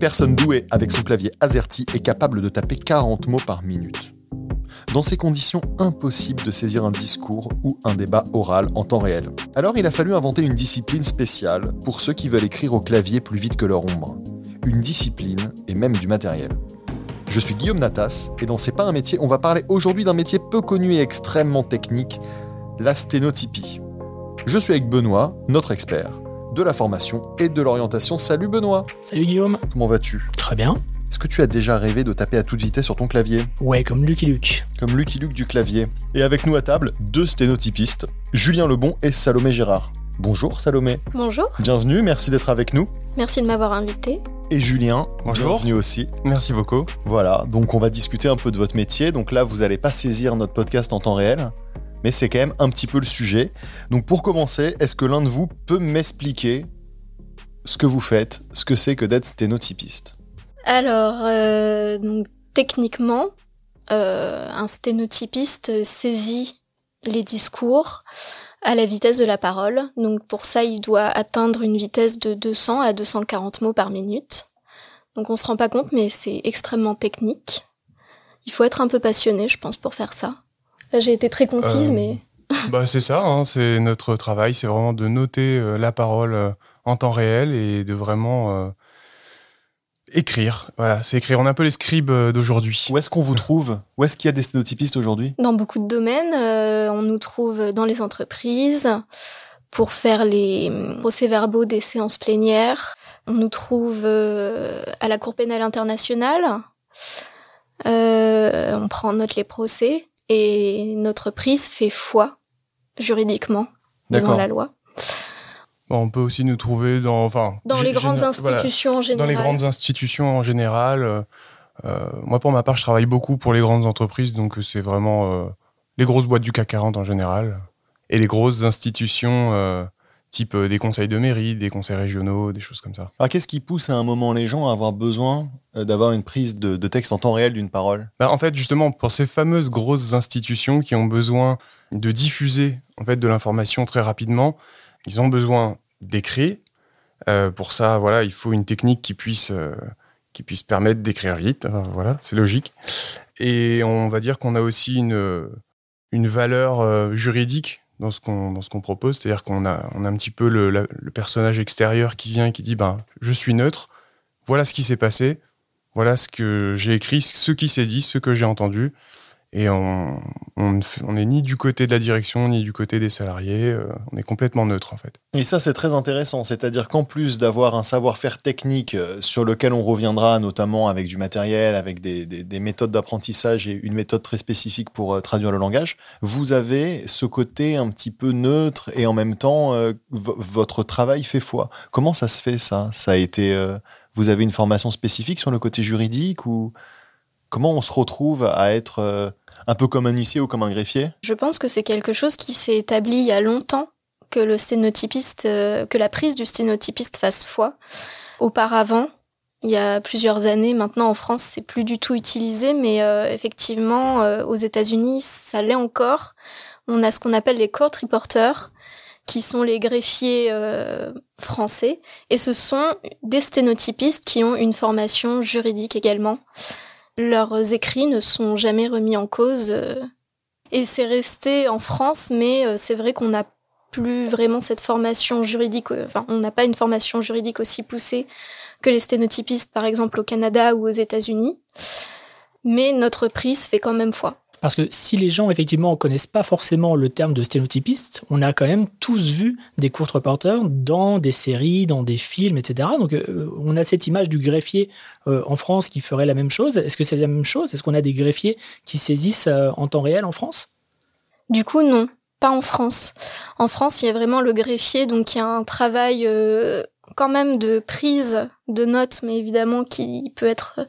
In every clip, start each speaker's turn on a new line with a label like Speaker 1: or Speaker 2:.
Speaker 1: personne douée avec son clavier AZERTY est capable de taper 40 mots par minute. Dans ces conditions, impossible de saisir un discours ou un débat oral en temps réel. Alors il a fallu inventer une discipline spéciale pour ceux qui veulent écrire au clavier plus vite que leur ombre. Une discipline et même du matériel. Je suis Guillaume Natas et dans C'est pas un métier, on va parler aujourd'hui d'un métier peu connu et extrêmement technique, la sténotypie. Je suis avec Benoît, notre expert, de la formation et de l'orientation. Salut Benoît
Speaker 2: Salut Guillaume
Speaker 1: Comment vas-tu?
Speaker 2: Très bien.
Speaker 1: Est-ce que tu as déjà rêvé de taper à toute vitesse sur ton clavier?
Speaker 2: Ouais, comme Lucky Luke.
Speaker 1: Comme Lucky Luke du clavier. Et avec nous à table, deux sténotypistes, Julien Lebon et Salomé Girard. Bonjour Salomé.
Speaker 3: Bonjour.
Speaker 1: Bienvenue, merci d'être avec nous.
Speaker 3: Merci de m'avoir invité.
Speaker 1: Et Julien,
Speaker 4: Bonjour.
Speaker 1: bienvenue aussi.
Speaker 4: Merci beaucoup.
Speaker 1: Voilà, donc on va discuter un peu de votre métier. Donc là, vous n'allez pas saisir notre podcast en temps réel, mais c'est quand même un petit peu le sujet. Donc pour commencer, est-ce que l'un de vous peut m'expliquer ce que vous faites, ce que c'est que d'être sténotypiste?
Speaker 3: Alors, euh, techniquement, euh, un sténotypiste saisit les discours à la vitesse de la parole. Donc pour ça, il doit atteindre une vitesse de 200 à 240 mots par minute. Donc on se rend pas compte, mais c'est extrêmement technique. Il faut être un peu passionné, je pense, pour faire ça. Là, j'ai été très concise,
Speaker 4: Euh,
Speaker 3: mais
Speaker 4: bah, c'est ça, hein, c'est notre travail, c'est vraiment de noter euh, la parole euh, en temps réel et de vraiment euh, écrire. Voilà, c'est écrire. On est un peu les scribes euh, d'aujourd'hui.
Speaker 1: Où est-ce qu'on vous trouve? Où est-ce qu'il y a des sténotypistes aujourd'hui?
Speaker 3: Dans beaucoup de domaines, euh, on nous trouve dans les entreprises pour faire les hum, procès-verbaux des séances plénières. On nous trouve euh, à la Cour pénale internationale. Euh, on prend en note les procès et notre prise fait foi juridiquement devant la loi.
Speaker 4: On peut aussi nous trouver dans, enfin,
Speaker 3: Dans les grandes
Speaker 4: voilà,
Speaker 3: institutions en général.
Speaker 4: dans les grandes institutions en général. euh, euh, moi, pour ma part, je travaille beaucoup pour les grandes entreprises, donc euh, c'est vraiment euh, les grosses boîtes du CAC 40 en général et les grosses institutions type euh, des conseils de mairie, des conseils régionaux, des choses comme ça.
Speaker 1: Alors qu'est-ce qui pousse à un moment les gens à avoir besoin euh, d'avoir une prise de, de texte en temps réel d'une parole?
Speaker 4: Bah, en fait, justement, pour ces fameuses grosses institutions qui ont besoin de diffuser en fait de l'information très rapidement, ils ont besoin d'écrire. Euh, pour ça, voilà, il faut une technique qui puisse euh, qui puisse permettre d'écrire vite. Voilà, c'est logique. Et on va dire qu'on a aussi une une valeur euh, juridique dans ce qu'on propose, c'est-à-dire qu'on a un petit peu le personnage extérieur qui vient et qui dit ben je suis neutre. Voilà ce qui s'est passé. Voilà ce que j'ai écrit, ce qui s'est dit, ce que j'ai entendu. Et on, on n'est ni du côté de la direction, ni du côté des salariés. euh, on est complètement neutre, en fait.
Speaker 1: Et ça, c'est très intéressant. C'est-à-dire qu'en plus d'avoir un savoir-faire technique euh, sur lequel on reviendra, notamment avec du matériel, avec des, des- des méthodes d'apprentissage et une méthode très spécifique pour euh, traduire le langage, vous avez ce côté un petit peu neutre et en même temps, vo- votre travail fait foi. Comment ça se fait, ça? Ça a été. vous avez une formation spécifique sur le côté juridique ou comment on se retrouve à être un peu comme un huissier ou comme un greffier
Speaker 3: Je pense que c'est quelque chose qui s'est établi il y a longtemps que le sténotypiste, euh, que la prise du sténotypiste fasse foi. Auparavant, il y a plusieurs années, maintenant en France, c'est plus du tout utilisé, mais euh, effectivement, euh, aux États-Unis, ça l'est encore. On a ce qu'on appelle les court reporters, qui sont les greffiers français, et ce sont des sténotypistes qui ont une formation juridique également. Leurs écrits ne sont jamais remis en cause. euh, et c'est resté en France, mais euh, c'est vrai qu'on n'a plus vraiment cette formation juridique, euh, enfin, on n'a pas une formation juridique aussi poussée que les sténotypistes, par exemple, au Canada ou aux États-Unis. Mais notre prise fait quand même foi.
Speaker 2: Parce que si les gens, effectivement, connaissent pas forcément le terme de sténotypiste, on a quand même tous vu des courts reporters dans des séries, dans des films, etc. Donc, euh, on a cette image du greffier euh, en France qui ferait la même chose. Est-ce que c'est la même chose? Est-ce qu'on a des greffiers qui saisissent euh, en temps réel en France?
Speaker 3: Du coup, non, pas en France. En France, il y a vraiment le greffier, donc il y a un travail quand même de prise de notes, mais évidemment qui peut être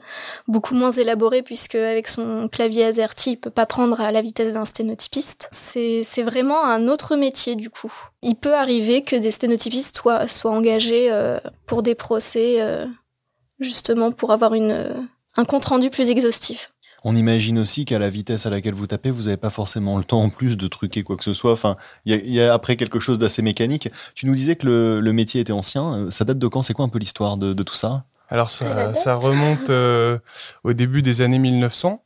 Speaker 3: beaucoup moins élaboré puisque avec son clavier AZERTY, il peut pas prendre à la vitesse d'un sténotypiste. C'est vraiment un autre métier du coup. Il peut arriver que des sténotypistes soient, engagés euh, pour des procès, euh, justement pour avoir une, un compte rendu plus exhaustif.
Speaker 1: On imagine aussi qu'à la vitesse à laquelle vous tapez, vous n'avez pas forcément le temps en plus de truquer quoi que ce soit. Enfin, il y, a- il y a après quelque chose d'assez mécanique. Tu nous disais que le, le métier était ancien. Euh, Ça date de quand? C'est quoi un peu l'histoire de, de tout ça?
Speaker 4: Alors ça, ça remonte euh, au début des années 1900.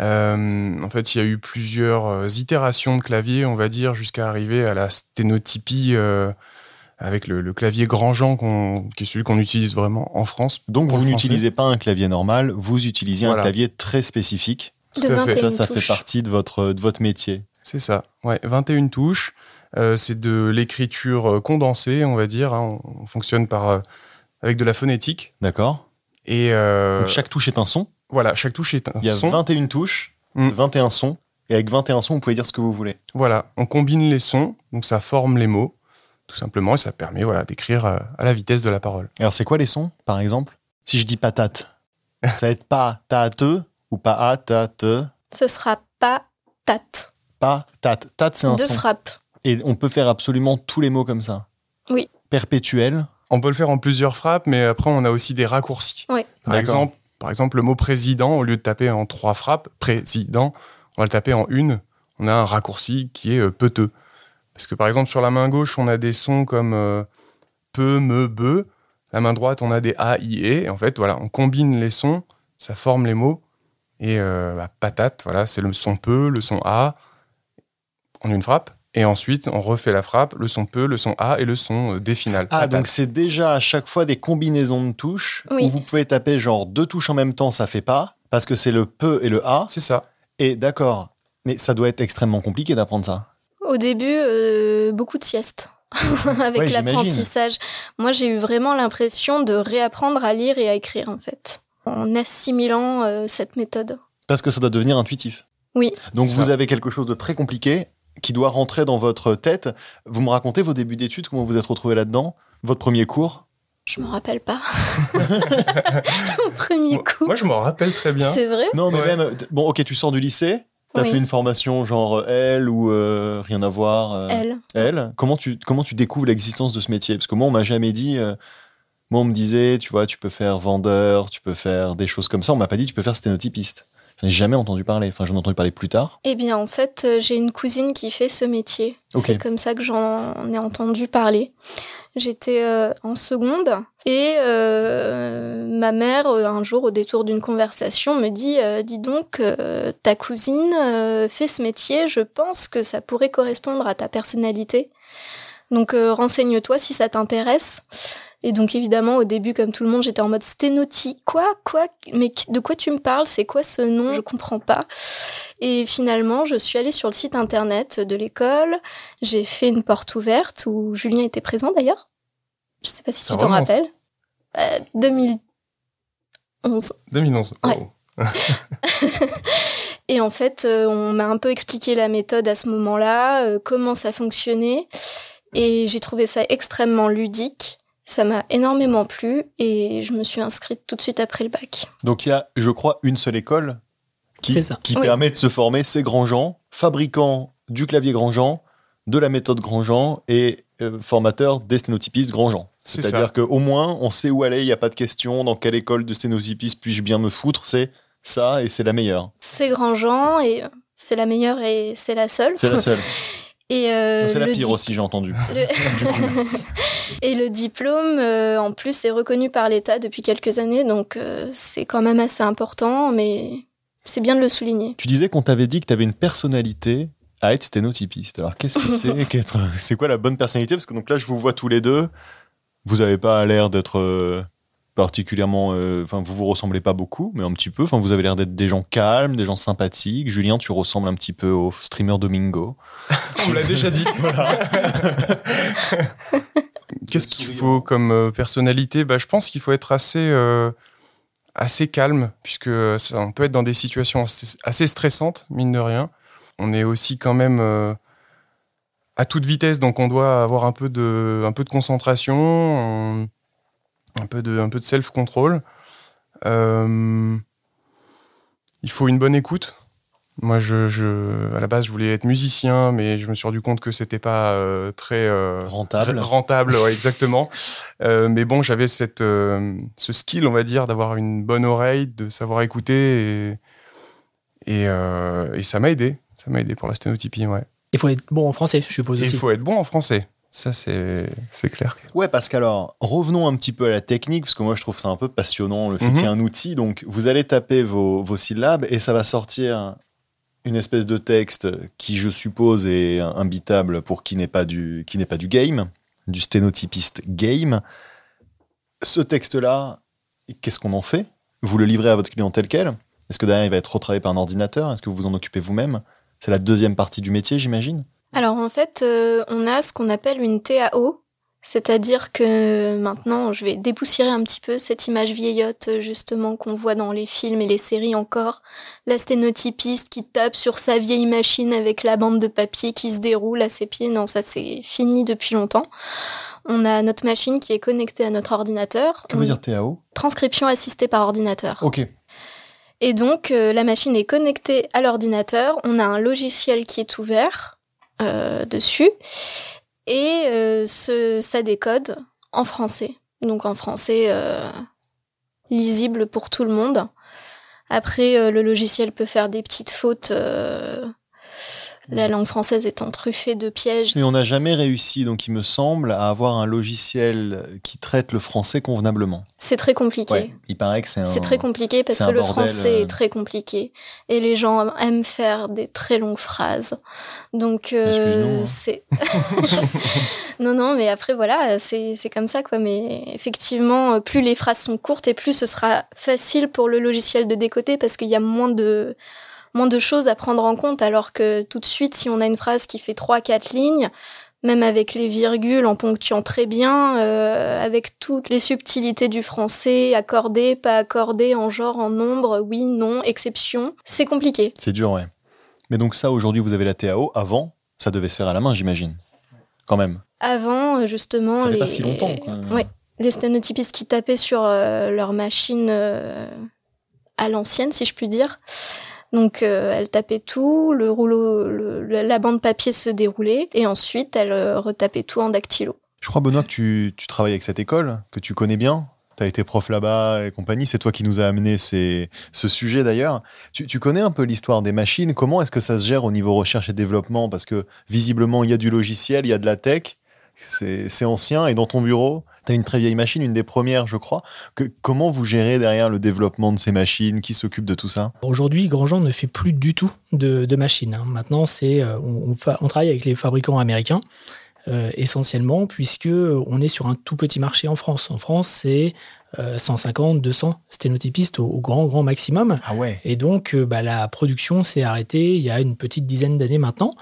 Speaker 4: Euh, en fait, il y a eu plusieurs itérations de clavier, on va dire, jusqu'à arriver à la sténotypie avec le, clavier Grandjean, qui est celui qu'on utilise vraiment en France.
Speaker 1: Donc vous n'utilisez pas un clavier normal, vous utilisez un clavier très spécifique.
Speaker 3: De Ça,
Speaker 1: ça fait partie de votre, de votre métier.
Speaker 4: C'est ça, ouais, 21 touches. c'est de l'écriture condensée, on va dire. Hein. On, fonctionne par avec de la phonétique.
Speaker 1: D'accord.
Speaker 4: Et euh,
Speaker 1: Donc chaque touche est un son.
Speaker 4: Voilà, chaque touche est un son.
Speaker 1: Il y a 21 touches, 21 mm. sons. Et avec 21 sons, vous pouvez dire ce que vous voulez.
Speaker 4: Voilà, on combine les sons, donc ça forme les mots, tout simplement, et ça permet voilà, d'écrire euh, à la vitesse de la parole.
Speaker 1: Alors c'est quoi les sons, par exemple? Si je dis patate, ça va être pas tate ou pas a tate
Speaker 3: Ce sera pas tate.
Speaker 1: Pas tate. Tate, c'est un
Speaker 3: son.
Speaker 1: De
Speaker 3: frappe.
Speaker 1: Et on peut faire absolument tous les mots comme ça?
Speaker 3: Oui.
Speaker 1: Perpétuel?
Speaker 4: On peut le faire en plusieurs frappes, mais après, on a aussi des raccourcis. Par, exemple, par exemple, le mot président, au lieu de taper en trois frappes, président, on va le taper en une. On a un raccourci qui est euh, peteux. Parce que par exemple, sur la main gauche, on a des sons comme euh, peu, me, be. La main droite, on a des a, i, e. En fait, voilà, on combine les sons, ça forme les mots. Et euh, bah, patate, voilà, c'est le son peu, le son a, en une frappe. Et ensuite, on refait la frappe, le son peu, le son A et le son euh, D final.
Speaker 1: Ah, donc c'est déjà à chaque fois des combinaisons de touches où vous pouvez taper genre deux touches en même temps, ça fait pas, parce que c'est le peu et le A.
Speaker 4: C'est ça.
Speaker 1: Et d'accord. Mais ça doit être extrêmement compliqué d'apprendre ça.
Speaker 3: Au début, euh, beaucoup de siestes. avec l'apprentissage. Moi, j'ai eu vraiment l'impression de réapprendre à lire et à écrire, en fait, en assimilant euh, cette méthode.
Speaker 1: Parce que ça doit devenir intuitif.
Speaker 3: Oui.
Speaker 1: Donc vous avez quelque chose de très compliqué qui doit rentrer dans votre tête. Vous me racontez vos débuts d'études, comment vous êtes retrouvé là-dedans? Votre premier cours?
Speaker 3: Je me rappelle pas. Mon premier cours.
Speaker 4: Moi, je m'en rappelle très bien.
Speaker 3: C'est vrai?
Speaker 1: Non, mais même. Bon, ok, tu sors du lycée. T'as fait une formation genre L ou euh, rien à voir euh.
Speaker 3: L.
Speaker 1: Comment tu, comment tu découvres l'existence de ce métier? Parce que moi, on m'a jamais dit. Euh, moi, on me disait, tu vois, tu peux faire vendeur, tu peux faire des choses comme ça. On m'a pas dit, tu peux faire sténotypiste. J'en ai jamais entendu parler. Enfin, j'en ai entendu parler plus tard.
Speaker 3: Eh bien, en fait, euh, j'ai une cousine qui fait ce métier. C'est comme ça que j'en ai entendu parler. J'étais euh, en seconde et euh, ma mère, un jour, au détour d'une conversation, me dit Dis donc, ta cousine fait ce métier, je pense que ça pourrait correspondre à ta personnalité. Donc, renseigne-toi si ça t'intéresse. Et donc évidemment au début comme tout le monde j'étais en mode sténotie quoi quoi mais de quoi tu me parles? C'est quoi ce nom? Je comprends pas. Et finalement je suis allée sur le site internet de l'école. J'ai fait une porte ouverte où Julien était présent d'ailleurs. Je sais pas si tu t'en rappelles. 2011
Speaker 4: 2011
Speaker 3: Et en fait, euh, on m'a un peu expliqué la méthode à ce moment-là, euh, comment ça fonctionnait. Et j'ai trouvé ça extrêmement ludique. Ça m'a énormément plu et je me suis inscrite tout de suite après le bac.
Speaker 1: Donc il y a, je crois, une seule école qui, qui permet de se former, c'est Grandjean, fabricant du clavier Grandjean, de la méthode Grandjean et euh, formateur des sténotypistes Grandjean. C'est-à-dire qu'au moins, on sait où aller, il n'y a pas de question, dans quelle école de sténotypiste puis-je bien me foutre, c'est ça et c'est la meilleure.
Speaker 3: C'est Grandjean et c'est la meilleure et c'est la seule.
Speaker 1: C'est la seule.
Speaker 3: Euh,
Speaker 1: c'est la pire aussi, j'ai entendu.
Speaker 3: et le diplôme, euh, en plus, est reconnu par l'État depuis quelques années, donc euh, c'est quand même assez important, mais c'est bien de le souligner.
Speaker 1: Tu disais qu'on t'avait dit que tu avais une personnalité à être sténotypiste. Alors, qu'est-ce que c'est C'est quoi la bonne personnalité? Parce que donc là, je vous vois tous les deux. Vous n'avez pas l'air d'être particulièrement. Enfin, vous vous ressemblez pas beaucoup, mais un petit peu. Enfin, vous avez l'air d'être des gens calmes, des gens sympathiques. Julien, tu ressembles un petit peu au streamer Domingo.
Speaker 4: On me l'a déjà dit. Qu'est-ce qu'il faut comme euh, personnalité? Bah, Je pense qu'il faut être assez, euh, assez calme, puisque ça, on peut être dans des situations assez, stressantes, mine de rien. On est aussi quand même euh, à toute vitesse, donc on doit avoir un peu de, un peu de concentration, un peu de, un peu de self-control. il faut une bonne écoute. Moi, je, à la base, je voulais être musicien, mais je me suis rendu compte que c'était pas euh, très
Speaker 1: euh, rentable.
Speaker 4: Rentable, exactement. Euh, mais bon, j'avais cette, ce skill, on va dire, d'avoir une bonne oreille, de savoir écouter, et, et, ça m'a aidé. Ça m'a aidé pour la sténotypie, ouais.
Speaker 2: Il faut être bon en français, je suppose aussi.
Speaker 4: Il faut être bon en français. Ça, c'est clair.
Speaker 1: Ouais, parce qu'alors, revenons un petit peu à la technique, parce que moi je trouve ça un peu passionnant, le fait
Speaker 4: Mhm.
Speaker 1: qu'il y ait un outil. Donc, vous allez taper vos, vos syllabes et ça va sortir une espèce de texte qui, je suppose, est imbitable pour qui n'est pas du, qui n'est pas du game, du sténotypiste game. Ce texte-là, qu'est-ce qu'on en fait? Vous le livrez à votre client tel quel Est-ce que derrière il va être retravaillé par un ordinateur? Est-ce que vous vous en occupez vous-même? C'est la deuxième partie du métier, j'imagine?
Speaker 3: Alors en fait, euh, on a ce qu'on appelle une TAO, c'est-à-dire que maintenant, je vais dépoussiérer un petit peu cette image vieillotte justement qu'on voit dans les films et les séries encore, la sténotypiste qui tape sur sa vieille machine avec la bande de papier qui se déroule à ses pieds. Non, ça c'est fini depuis longtemps. On a notre machine qui est connectée à notre ordinateur.
Speaker 1: Que veut dire TAO
Speaker 3: Transcription assistée par ordinateur.
Speaker 1: Ok.
Speaker 3: Et donc, euh, la machine est connectée à l'ordinateur. On a un logiciel qui est ouvert euh, dessus. Et euh, ce, ça décode en français. Donc, en français euh, lisible pour tout le monde. Après, le logiciel peut faire des petites fautes. Euh, la langue française étant truffée de pièges.
Speaker 1: Mais on n'a jamais réussi, donc il me semble, à avoir un logiciel qui traite le français convenablement.
Speaker 3: C'est très compliqué.
Speaker 1: Ouais, il paraît que c'est un.
Speaker 3: C'est très compliqué parce que le
Speaker 1: bordel,
Speaker 3: français
Speaker 1: euh.
Speaker 3: est très compliqué et les gens aiment faire des très longues phrases. Donc euh,
Speaker 1: hein.
Speaker 3: c'est non non mais après voilà c'est c'est comme ça quoi mais effectivement plus les phrases sont courtes et plus ce sera facile pour le logiciel de décoder parce qu'il y a moins de moins de choses à prendre en compte alors que tout de suite si on a une phrase qui fait trois quatre lignes même avec les virgules, en ponctuant très bien, euh, avec toutes les subtilités du français, accordé, pas accordé, en genre, en nombre, oui, non, exception. C'est compliqué.
Speaker 1: C'est dur, ouais. Mais donc ça, aujourd'hui, vous avez la TAO. Avant, ça devait se faire à la main, j'imagine. Quand même.
Speaker 3: Avant, euh, justement,
Speaker 1: Ça fait
Speaker 3: les...
Speaker 1: pas si longtemps. quoi.
Speaker 3: Ouais. les sténotypistes qui tapaient sur euh, leur machine euh, à l'ancienne, si je puis dire. Donc, euh, elle tapait tout, le rouleau, le- la bande papier se déroulait, et ensuite, elle euh, retapait tout en dactylo.
Speaker 1: Je crois, Benoît, tu, travailles avec cette école, que tu connais bien. Tu as été prof là-bas et compagnie. C'est toi qui nous a amené ce sujet d'ailleurs. Tu connais un peu l'histoire des machines. Comment est-ce que ça se gère au niveau recherche et développement? Parce que visiblement, il y a du logiciel, il y a de la tech. C'est ancien. Et dans ton bureau, tu as une très vieille machine, une des premières, je crois. Que, comment vous gérez derrière le développement de ces machines? Qui s'occupe de tout ça?
Speaker 2: Aujourd'hui, Grandjean ne fait plus du tout de, de machines. hein. Maintenant, c'est euh, on, on fa- on travaille avec les fabricants américains euh, essentiellement, puisque on est sur un tout petit marché en France. En France, c'est euh, 150, 200 sténotypistes au, au grand grand maximum.
Speaker 1: Ah ouais
Speaker 2: Et donc, euh, bah, la production s'est arrêtée il y a une petite dizaine d'années maintenant.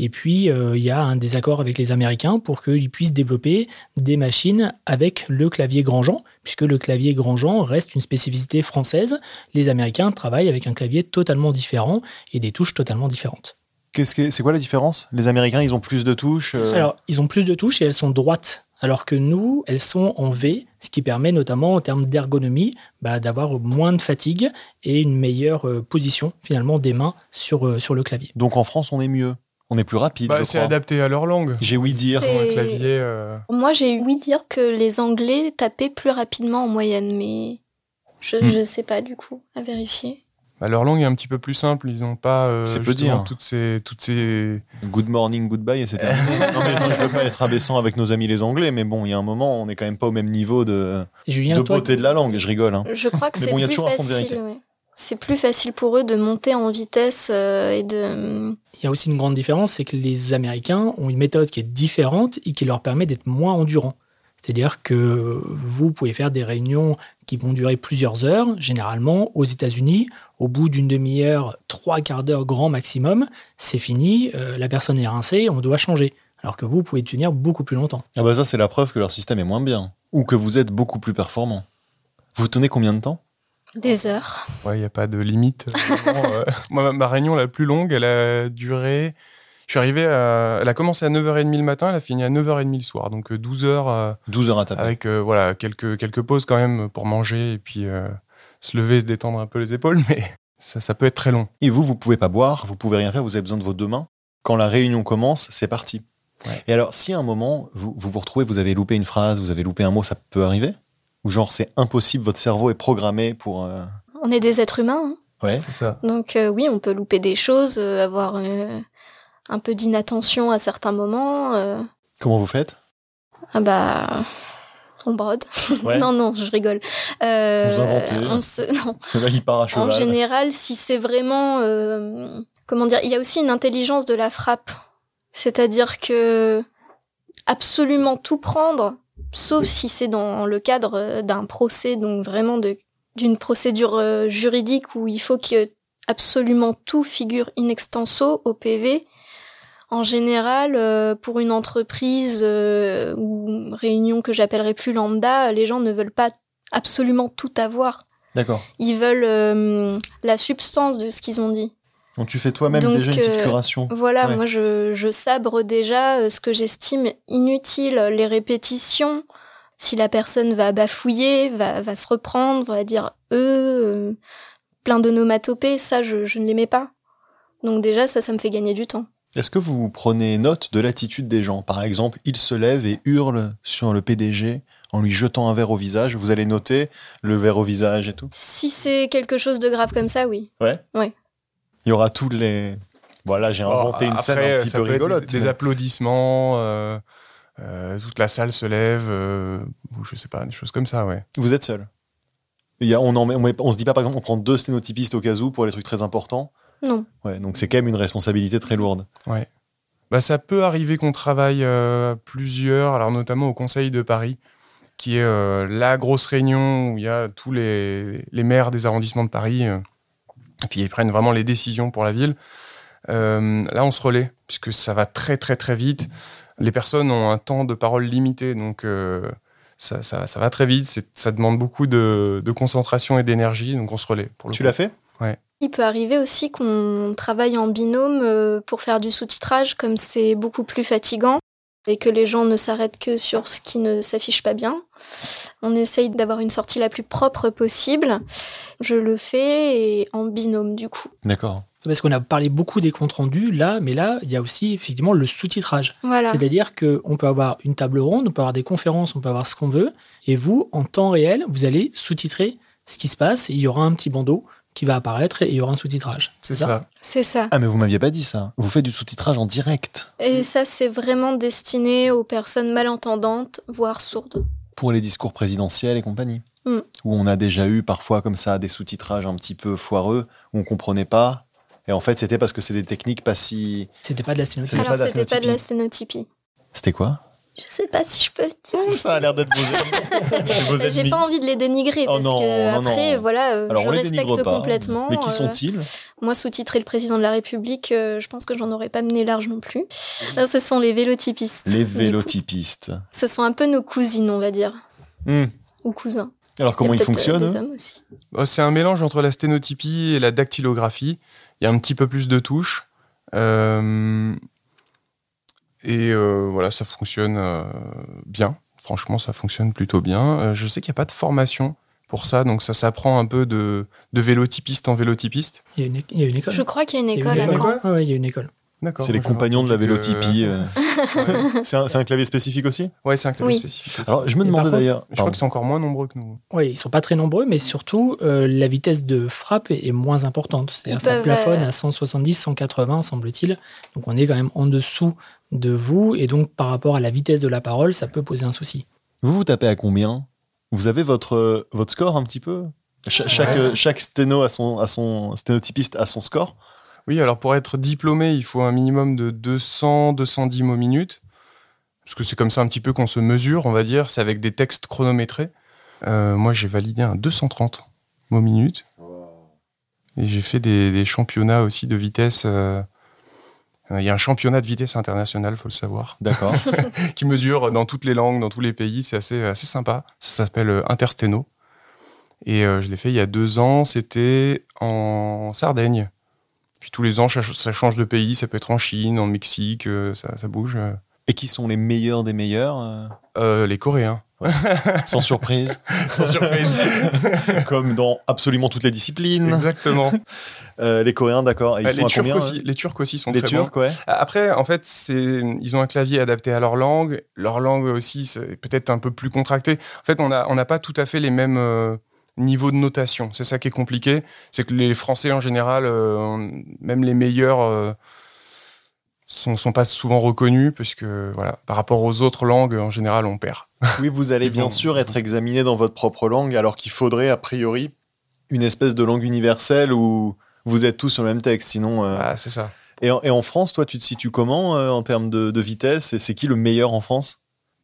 Speaker 2: Et puis, euh, il y a un désaccord avec les Américains pour qu'ils puissent développer des machines avec le clavier Grandjean, puisque le clavier Grandjean reste une spécificité française. Les Américains travaillent avec un clavier totalement différent et des touches totalement différentes.
Speaker 1: Qu'est-ce que c'est quoi la différence? Les Américains, ils ont plus de touches. euh,
Speaker 2: Alors, ils ont plus de touches et elles sont droites, alors que nous, elles sont en V, ce qui permet notamment en termes d'ergonomie bah, d'avoir moins de fatigue et une meilleure euh, position finalement des mains sur, sur le clavier.
Speaker 1: Donc en France, on est mieux? On est plus rapide.
Speaker 4: Bah,
Speaker 1: je
Speaker 4: c'est adapté à leur langue.
Speaker 1: J'ai ouï dire.
Speaker 3: C'est-
Speaker 4: Sur un clavier. euh,
Speaker 3: Moi, j'ai ouï dire que les Anglais tapaient plus rapidement en moyenne, mais je,
Speaker 1: Hmm.
Speaker 3: je sais pas du coup, à vérifier.
Speaker 4: bah, leur langue est un petit peu plus simple. Ils n'ont pas euh,
Speaker 1: C'est peu
Speaker 4: justement
Speaker 1: dire.
Speaker 4: toutes ces toutes ces.
Speaker 1: Good morning, goodbye, et c'est terminé. non, mais je veux pas être abaissant avec nos amis les Anglais, mais bon, il y a un moment, on n'est quand même pas au même niveau de,
Speaker 2: Julien,
Speaker 1: de
Speaker 2: toi,
Speaker 1: beauté de la langue. Je rigole. hein.
Speaker 3: Je crois que c'est
Speaker 1: bon, il y a
Speaker 3: plus
Speaker 1: toujours un fond de vérité.
Speaker 3: facile. ouais. C'est plus facile pour eux de monter en vitesse euh, et de.
Speaker 2: il y a aussi une grande différence, c'est que les Américains ont une méthode qui est différente et qui leur permet d'être moins endurants. C'est-à-dire que vous pouvez faire des réunions qui vont durer plusieurs heures. Généralement, aux États-Unis, au bout d'une demi-heure, trois quarts d'heure grand maximum, c'est fini, euh, la personne est rincée, on doit changer. Alors que vous, vous pouvez tenir beaucoup plus longtemps.
Speaker 1: Ah bah ça, c'est la preuve que leur système est moins bien, ou que vous êtes beaucoup plus performant. Vous tenez combien de temps?
Speaker 3: Des heures.
Speaker 4: Ouais, il n'y a pas de limite. Vraiment, euh, Moi, ma- réunion la plus longue, elle a duré. Je suis arrivé à. Elle a commencé à 9h30 le matin, elle a fini à 9h30 le soir. Donc euh, 12 heures euh,
Speaker 1: 12 heures à taper.
Speaker 4: avec euh, voilà, quelques, quelques pauses quand même pour manger et puis euh, se lever, se détendre un peu les épaules. Mais ça, ça peut être très long.
Speaker 1: Et vous, vous pouvez pas boire, vous pouvez rien faire, vous avez besoin de vos deux mains. Quand la réunion commence, c'est parti.
Speaker 4: Ouais.
Speaker 1: Et alors, si à un moment, vous, vous vous retrouvez, vous avez loupé une phrase, vous avez loupé un mot, ça peut arriver? Ou genre, c'est impossible, votre cerveau est programmé pour... euh,
Speaker 3: On est des êtres humains, hein.
Speaker 1: Ouais.
Speaker 4: C'est ça.
Speaker 3: donc euh, oui, on peut louper des choses, euh, avoir euh, un peu d'inattention à certains moments. euh.
Speaker 1: Comment vous faites?
Speaker 3: Ah bah. On brode. non, non, je rigole.
Speaker 1: Euh, vous inventez.
Speaker 3: On se... non.
Speaker 1: Là, il part à cheval.
Speaker 3: En général, si c'est vraiment. Euh, comment dire Il y a aussi une intelligence de la frappe. C'est-à-dire que absolument tout prendre, sauf si c'est dans le cadre d'un procès, donc vraiment d'une procédure euh, juridique où il faut que absolument tout figure in extenso au PV. En général, euh, pour une entreprise euh, ou réunion que j'appellerais plus lambda, les gens ne veulent pas absolument tout avoir.
Speaker 1: D'accord.
Speaker 3: Ils veulent la substance de ce qu'ils ont dit.
Speaker 1: Donc tu fais toi-même déjà une petite curation.
Speaker 3: Voilà, moi je, je, sabre déjà ce que j'estime inutile, les répétitions. Si la personne va bafouiller, va, va se reprendre, va dire eux, plein d'onomatopées, ça, je, je ne l'aimais pas. Donc déjà, ça, ça me fait gagner du temps.
Speaker 1: Est-ce que vous prenez note de l'attitude des gens? Par exemple, ils se lèvent et hurlent sur le PDG en lui jetant un verre au visage. Vous allez noter le verre au visage et tout?
Speaker 3: Si c'est quelque chose de grave comme ça, oui.
Speaker 1: Ouais
Speaker 3: Ouais.
Speaker 1: Il y aura tous les... Voilà, j'ai inventé une scène un petit peu rigolote.
Speaker 4: Des, applaudissements, euh, euh, toute la salle se lève, euh, ou je sais pas, des choses comme ça, ouais.
Speaker 1: Vous êtes seul on, on, se dit pas, par exemple, on prend deux sténotypistes au cas où pour les trucs très importants.
Speaker 3: Non.
Speaker 1: Ouais, donc c'est quand même une responsabilité très lourde.
Speaker 4: Ouais. Bah, ça peut arriver qu'on travaille euh, plusieurs, alors notamment au Conseil de Paris, qui est euh, la grosse réunion où il y a tous les, maires des arrondissements de Paris, euh, et puis ils prennent vraiment les décisions pour la ville. là, on se relaie, puisque ça va très très très vite. Les personnes ont un temps de parole limité, donc ça, ça, va très vite, ça demande beaucoup de, concentration et d'énergie, donc on se relaie.
Speaker 1: Pour tu l'as fait?
Speaker 4: Ouais.
Speaker 3: Il peut arriver aussi qu'on travaille en binôme euh, pour faire du sous-titrage, comme c'est beaucoup plus fatigant et que les gens ne s'arrêtent que sur ce qui ne s'affiche pas bien. On essaye d'avoir une sortie la plus propre possible. Je le fais en binôme du coup.
Speaker 1: D'accord
Speaker 2: parce qu'on a parlé beaucoup des comptes rendus là, mais là, il y a aussi effectivement le sous-titrage.
Speaker 3: Voilà.
Speaker 2: C'est-à-dire qu'on peut avoir une table ronde, on peut avoir des conférences, on peut avoir ce qu'on veut, et vous, en temps réel, vous allez sous-titrer ce qui se passe. il y aura un petit bandeau qui va apparaître et il y aura un sous-titrage.
Speaker 4: C'est ça,
Speaker 3: C'est ça.
Speaker 1: Ah, mais vous m'aviez pas dit ça. Vous faites du sous-titrage en direct.
Speaker 3: Et ça, c'est vraiment destiné aux personnes malentendantes, voire sourdes.
Speaker 1: Pour les discours présidentiels et compagnie.
Speaker 3: Mm.
Speaker 1: Où on a déjà eu parfois comme ça des sous-titrages un petit peu foireux, où on comprenait pas, et en fait, c'était parce que c'est des techniques pas si.
Speaker 2: C'était pas de la sténotypie.
Speaker 3: Alors, c'était pas de la sténotypie.
Speaker 1: C'était quoi?
Speaker 3: Je sais pas si je peux le dire.
Speaker 1: ça a l'air d'être
Speaker 3: vos J'ai pas envie de les dénigrer oh parce que après, voilà, euh, je respecte complètement.
Speaker 1: Mais qui euh, sont-ils?
Speaker 3: Moi, sous-titrer le président de la République, euh, je pense que j'en aurais pas mené large non plus. ce sont les vélotypistes.
Speaker 1: Les vélotypistes.
Speaker 3: Ce sont un peu nos cousines, on va dire.
Speaker 1: Hmm.
Speaker 3: Ou cousins.
Speaker 1: Alors comment ils fonctionnent
Speaker 4: oh, C'est un mélange entre la sténotypie et la dactylographie. Il y a un petit peu plus de touches. Euh, et euh, voilà, ça fonctionne euh, bien. Franchement, ça fonctionne plutôt bien. je sais qu'il n'y a pas de formation pour ça, donc ça s'apprend un peu de, de vélotypiste en vélotypiste.
Speaker 2: Il y, a une, école.
Speaker 3: Je crois qu'il y a une école à Caen.
Speaker 2: Ah il y a une école.
Speaker 1: C'est les compagnons de la vélotypie. Euh. c'est un, clavier spécifique aussi
Speaker 4: Ouais, c'est un clavier spécifique.
Speaker 1: Alors, je me demandais d'ailleurs.
Speaker 4: Je crois que c'est encore moins nombreux que nous.
Speaker 2: Oui, ils sont pas très nombreux, mais surtout, euh, la vitesse de frappe est, moins importante. C'est-à-dire ça plafonne à 170, 180, semble-t-il. Donc, on est quand même en dessous de vous. Et donc, par rapport à la vitesse de la parole, ça peut poser un souci.
Speaker 1: Vous vous tapez à combien? Vous avez votre, votre score un petit peu? Chaque, chaque sténo a son, a son sténotypiste a son score
Speaker 4: oui, alors pour être diplômé, il faut un minimum de 200-210 mots minutes. Parce que c'est comme ça un petit peu qu'on se mesure, on va dire. C'est avec des textes chronométrés. Euh, moi, j'ai validé un 230 mots minutes. Et j'ai fait des, championnats aussi de vitesse. Euh, il y a un championnat de vitesse international, faut le savoir.
Speaker 1: D'accord.
Speaker 4: qui mesure dans toutes les langues, dans tous les pays. C'est assez, assez sympa. Ça s'appelle euh, Intersteno. Et je l'ai fait il y a deux ans. C'était en Sardaigne. Puis tous les ans, ça change de pays. Ça peut être en Chine, en Mexique, euh, ça, bouge. Euh.
Speaker 1: Et qui sont les meilleurs des meilleurs
Speaker 4: euh? Les Coréens.
Speaker 1: Sans surprise.
Speaker 4: Sans surprise.
Speaker 1: Comme dans absolument toutes les disciplines.
Speaker 4: Exactement.
Speaker 1: les Coréens, d'accord.
Speaker 4: les, Turcs aussi, les Turcs aussi sont
Speaker 1: les
Speaker 4: très
Speaker 1: Turcs, Ouais.
Speaker 4: Après, en fait, ils ont un clavier adapté à leur langue. Leur langue aussi, c'est peut-être un peu plus contracté. En fait, on n'a on pas tout à fait les mêmes niveau de notation. C'est ça qui est compliqué. C'est que les Français, en général, euh, même les meilleurs, euh, sont, sont pas souvent reconnus parce que voilà, par rapport aux autres langues, en général, on perd.
Speaker 1: Oui, vous allez bien sûr être examiné dans votre propre langue, alors qu'il faudrait a priori une espèce de langue universelle où vous êtes tous sur le même texte. Sinon, euh,
Speaker 4: Ah, c'est ça.
Speaker 1: et, en, et en France, toi, tu te situes comment euh, en termes de, de vitesse? Et c'est qui le meilleur en France?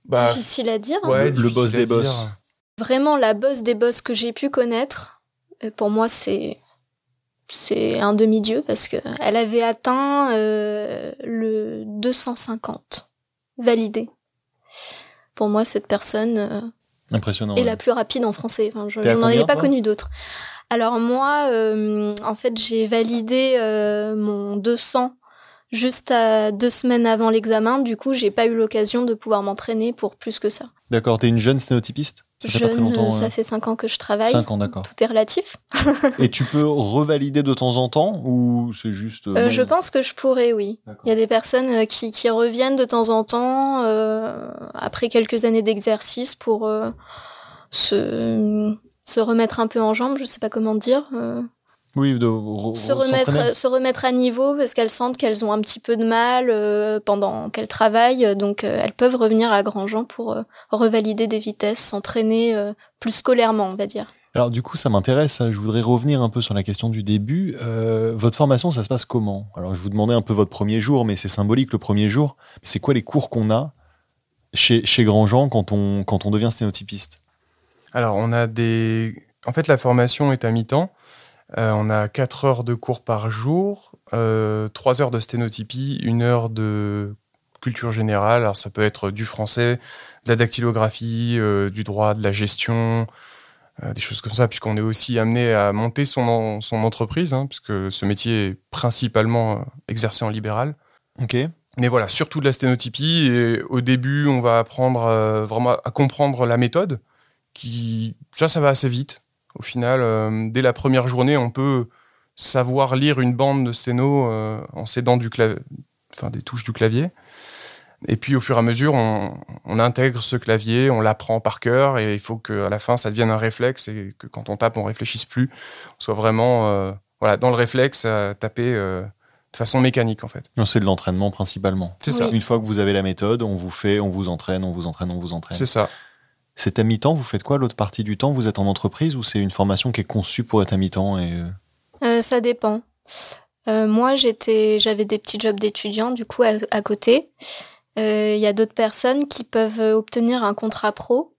Speaker 4: Bah,
Speaker 3: Difficile à dire.
Speaker 4: ouais,
Speaker 1: le
Speaker 4: difficile
Speaker 1: boss des
Speaker 4: dire.
Speaker 3: Vraiment, la boss des boss que j'ai pu connaître, euh, pour moi, c'est c'est un demi-dieu parce que elle avait atteint euh, le 250 validé. Pour moi, cette personne euh,
Speaker 1: Impressionnant.
Speaker 3: est
Speaker 1: ouais.
Speaker 3: la plus rapide en français. Enfin, je n'en ai pas connu d'autres. Alors moi, euh, en fait, j'ai validé mon 200 juste à deux semaines avant l'examen. Du coup, j'ai pas eu l'occasion de pouvoir m'entraîner pour plus que ça.
Speaker 1: D'accord, t'es une jeune sténotypiste? Ça fait pas très
Speaker 3: Jeune, euh, ça
Speaker 1: ouais.
Speaker 3: fait cinq ans que je travaille.
Speaker 1: 5 ans, d'accord.
Speaker 3: Tout est relatif.
Speaker 1: Et tu peux revalider de temps en temps ou c'est juste. euh,
Speaker 3: Euh, je pense que je pourrais, oui. Il y a des personnes euh, qui, qui reviennent de temps en temps euh, après quelques années d'exercice pour euh, se, se remettre un peu en jambes, je sais pas comment dire.
Speaker 1: Oui, de re-
Speaker 3: se, remettre, se remettre à niveau parce qu'elles sentent qu'elles ont un petit peu de mal euh, pendant qu'elles travaillent. Donc euh, elles peuvent revenir à Grandjean pour euh, revalider des vitesses, s'entraîner euh, plus scolairement, on va dire.
Speaker 1: Alors du coup, ça m'intéresse. hein. Je voudrais revenir un peu sur la question du début. Euh, votre formation, ça se passe comment? Alors je vous demandais un peu votre premier jour, mais c'est symbolique le premier jour. C'est quoi les cours qu'on a chez, chez Grandjean quand on, quand on devient sténotypiste?
Speaker 4: Alors, on a des. En fait, la formation est à mi-temps. Euh, on a 4 heures de cours par jour, euh, 3 heures de sténotypie, 1 heure de culture générale. Alors, ça peut être du français, de la dactylographie, euh, du droit, de la gestion, euh, des choses comme ça, puisqu'on est aussi amené à monter son, en- son entreprise, hein, puisque ce métier est principalement exercé en libéral.
Speaker 1: Ok.
Speaker 4: Mais voilà, surtout de la sténotypie. Et au début, on va apprendre vraiment à comprendre la méthode. Qui, ça, ça va assez vite. Au final, euh, dès la première journée, on peut savoir lire une bande de sténo euh, en s'aidant du clav- enfin, des touches du clavier. Et puis, au fur et à mesure, on, on intègre ce clavier, on l'apprend par cœur, et il faut qu'à la fin, ça devienne un réflexe, et que quand on tape, on réfléchisse plus. On soit vraiment euh, voilà, dans le réflexe à taper euh, de façon mécanique, en fait.
Speaker 1: C'est de l'entraînement principalement.
Speaker 4: C'est
Speaker 3: Oui.
Speaker 4: ça.
Speaker 1: Une fois que vous avez la méthode, on vous fait, on vous entraîne, on vous entraîne, on vous entraîne.
Speaker 4: C'est ça.
Speaker 1: C'est à mi-temps, vous faites quoi l'autre partie du temps? Vous êtes en entreprise ou c'est une formation qui est conçue pour être à mi-temps euh,
Speaker 3: Euh, ça dépend. Euh, moi, j'étais, j'avais des petits jobs d'étudiant, du coup, à, côté. Il y a d'autres personnes qui peuvent obtenir un contrat pro.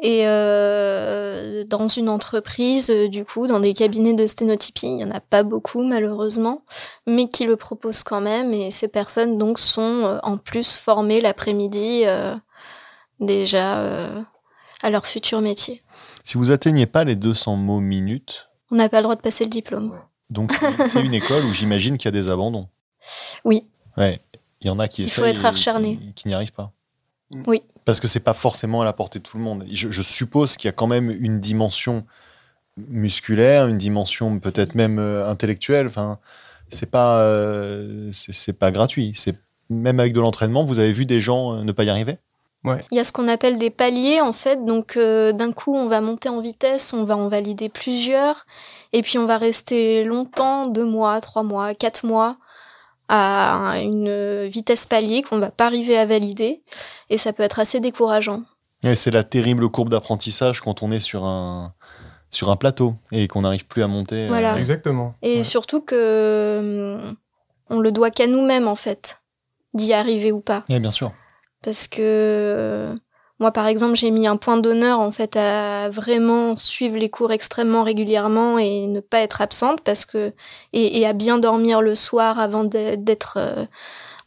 Speaker 3: Et dans une entreprise, du coup, dans des cabinets de sténotypie, il n'y en a pas beaucoup malheureusement, mais qui le proposent quand même. Et ces personnes donc sont en plus formées l'après-midi déjà à leur futur métier.
Speaker 1: Si vous atteignez pas les 200 mots minutes,
Speaker 3: On n'a pas le droit de passer le diplôme.
Speaker 1: donc c'est une école où j'imagine qu'il y a des abandons.
Speaker 3: Oui.
Speaker 1: Ouais. Il y en a qui
Speaker 3: Il faut être acharné.
Speaker 1: qui, qui n'y arrivent pas.
Speaker 3: Oui.
Speaker 1: Parce que c'est pas forcément à la portée de tout le monde. Je, je suppose qu'il y a quand même une dimension musculaire, une dimension peut-être même euh, intellectuelle. Enfin, c'est pas, euh, c'est c'est pas gratuit. C'est même avec de l'entraînement, vous avez vu des gens euh, ne pas y arriver?
Speaker 3: Il y a ce qu'on appelle des paliers en fait. Donc euh, d'un coup, on va monter en vitesse, on va en valider plusieurs, et puis on va rester longtemps, deux mois, trois mois, quatre mois, à une vitesse palier qu'on va pas arriver à valider, et ça peut être assez décourageant.
Speaker 1: Et c'est la terrible courbe d'apprentissage quand on est sur un sur un plateau et qu'on n'arrive plus à monter. euh,
Speaker 3: Voilà.
Speaker 4: Exactement.
Speaker 3: Et
Speaker 4: Ouais.
Speaker 3: surtout que hum, on le doit qu'à nous-mêmes en fait, d'y arriver ou pas.
Speaker 1: Ouais, bien sûr.
Speaker 3: Parce que euh, moi par exemple j'ai mis un point d'honneur en fait à vraiment suivre les cours extrêmement régulièrement et ne pas être absente parce que et, à bien dormir le soir avant d'être euh,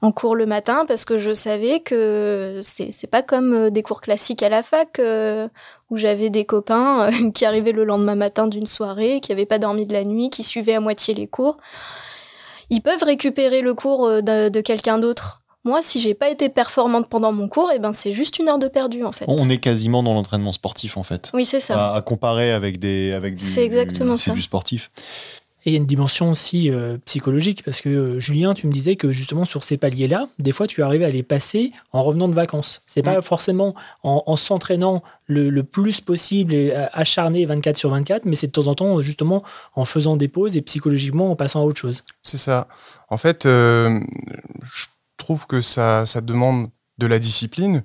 Speaker 3: en cours le matin parce que je savais que c'est pas comme euh, des cours classiques à la fac où j'avais des copains qui arrivaient le lendemain matin d'une soirée qui avaient pas dormi de la nuit qui suivaient à moitié les cours. Ils peuvent récupérer le cours de quelqu'un d'autre moi, si j'ai pas été performante pendant mon cours, et ben c'est juste une heure de perdu en fait.
Speaker 1: On est quasiment dans l'entraînement sportif en fait.
Speaker 3: Oui, c'est ça.
Speaker 1: À, à comparer avec des avec du,
Speaker 3: C'est exactement
Speaker 1: du- c'est
Speaker 3: ça.
Speaker 1: du sportif.
Speaker 2: Et il y a une dimension aussi euh, psychologique, parce que euh, Julien, tu me disais que justement sur ces paliers-là, des fois tu arrivais à les passer en revenant de vacances. C'est pas forcément en, en s'entraînant le, le plus possible et euh, acharné 24 sur 24, mais c'est de temps en temps justement en faisant des pauses et psychologiquement en passant à autre chose.
Speaker 4: C'est ça. En fait, euh, je trouve que ça, demande de la discipline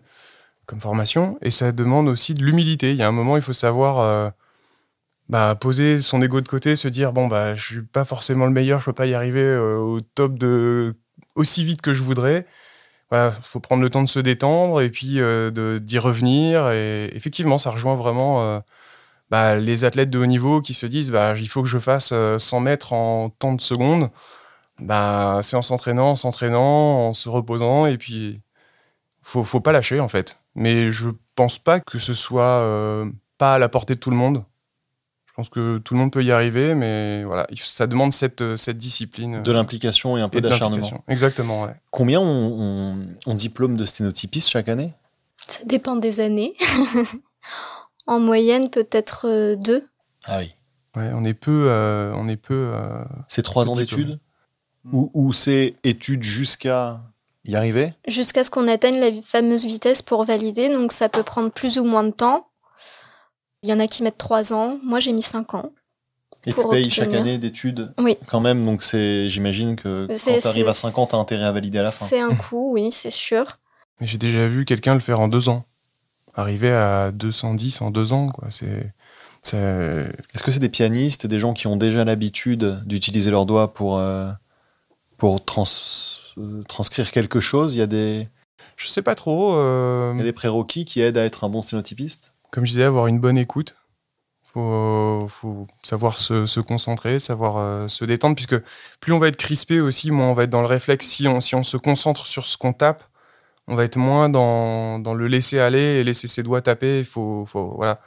Speaker 4: comme formation et ça demande aussi de l'humilité. Il y a un moment, il faut savoir euh, bah, poser son ego de côté, se dire bon bah je suis pas forcément le meilleur, je peux pas y arriver euh, au top de aussi vite que je voudrais. Voilà, faut prendre le temps de se détendre et puis euh, d'y revenir. Et effectivement, ça rejoint vraiment bah, les athlètes de haut niveau qui se disent bah, il faut que je fasse 100 mètres en tant de secondes. Bah, c'est en s'entraînant, en s'entraînant, en se reposant et puis faut, faut pas lâcher en fait. Mais je pense pas que ce soit euh, pas à la portée de tout le monde. Je pense que tout le monde peut y arriver, mais voilà, ça demande cette, cette discipline.
Speaker 1: De l'implication et un peu d'acharnement.
Speaker 4: Exactement, ouais.
Speaker 1: Combien on, on, diplôme de sténotypiste chaque année?
Speaker 3: Ça dépend des années. en moyenne, peut-être euh, deux.
Speaker 1: Ah oui.
Speaker 4: Ouais, on est peu. Euh, on est peu.
Speaker 1: c'est trois ans d'études? Ou, ou c'est études jusqu'à y arriver?
Speaker 3: Jusqu'à ce qu'on atteigne la fameuse vitesse pour valider, donc ça peut prendre plus ou moins de temps. Il y en a qui mettent trois ans, moi j'ai mis cinq ans.
Speaker 1: Et tu payes chaque année d'études
Speaker 3: Oui.
Speaker 1: Quand même, donc c'est, j'imagine que quand tu arrives à 50, tu as intérêt à valider à la fin.
Speaker 3: C'est un coût, oui, c'est sûr.
Speaker 4: Mais j'ai déjà vu quelqu'un le faire en deux ans. Arriver à 210 en deux ans, quoi. C'est.
Speaker 1: Est-ce que c'est des pianistes, des gens qui ont déjà l'habitude d'utiliser leurs doigts pour, euh, pour trans euh, transcrire quelque chose Il y a des.
Speaker 4: Je sais pas trop. Euh,
Speaker 1: Il y a des prérequis qui aident à être un bon sténotypiste?
Speaker 4: Comme je disais, avoir une bonne écoute. Faut, faut savoir se, concentrer, savoir euh, se détendre, puisque plus on va être crispé aussi, moins on va être dans le réflexe. Si on, si on se concentre sur ce qu'on tape, on va être moins dans, dans, le laisser aller et laisser ses doigts taper. Il faut, faut, voilà,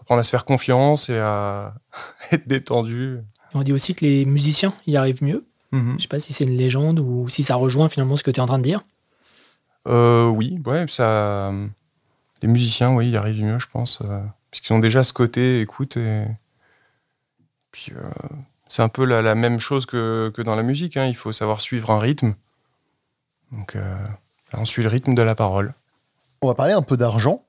Speaker 4: apprendre à se faire confiance et à être détendu.
Speaker 2: On dit aussi que les musiciens y arrivent mieux. Mhm. Je ne sais pas si c'est une légende ou si ça rejoint finalement ce que tu es en train de dire.
Speaker 4: Euh, oui, ouais, ça. Les musiciens, oui, y arrivent mieux, je pense, euh, puisqu'ils ont déjà ce côté écoute et puis euh, c'est un peu la, même chose que, que, dans la musique. Hein. Il faut savoir suivre un rythme. Donc, on suit le rythme de la parole.
Speaker 1: On va parler un peu d'argent.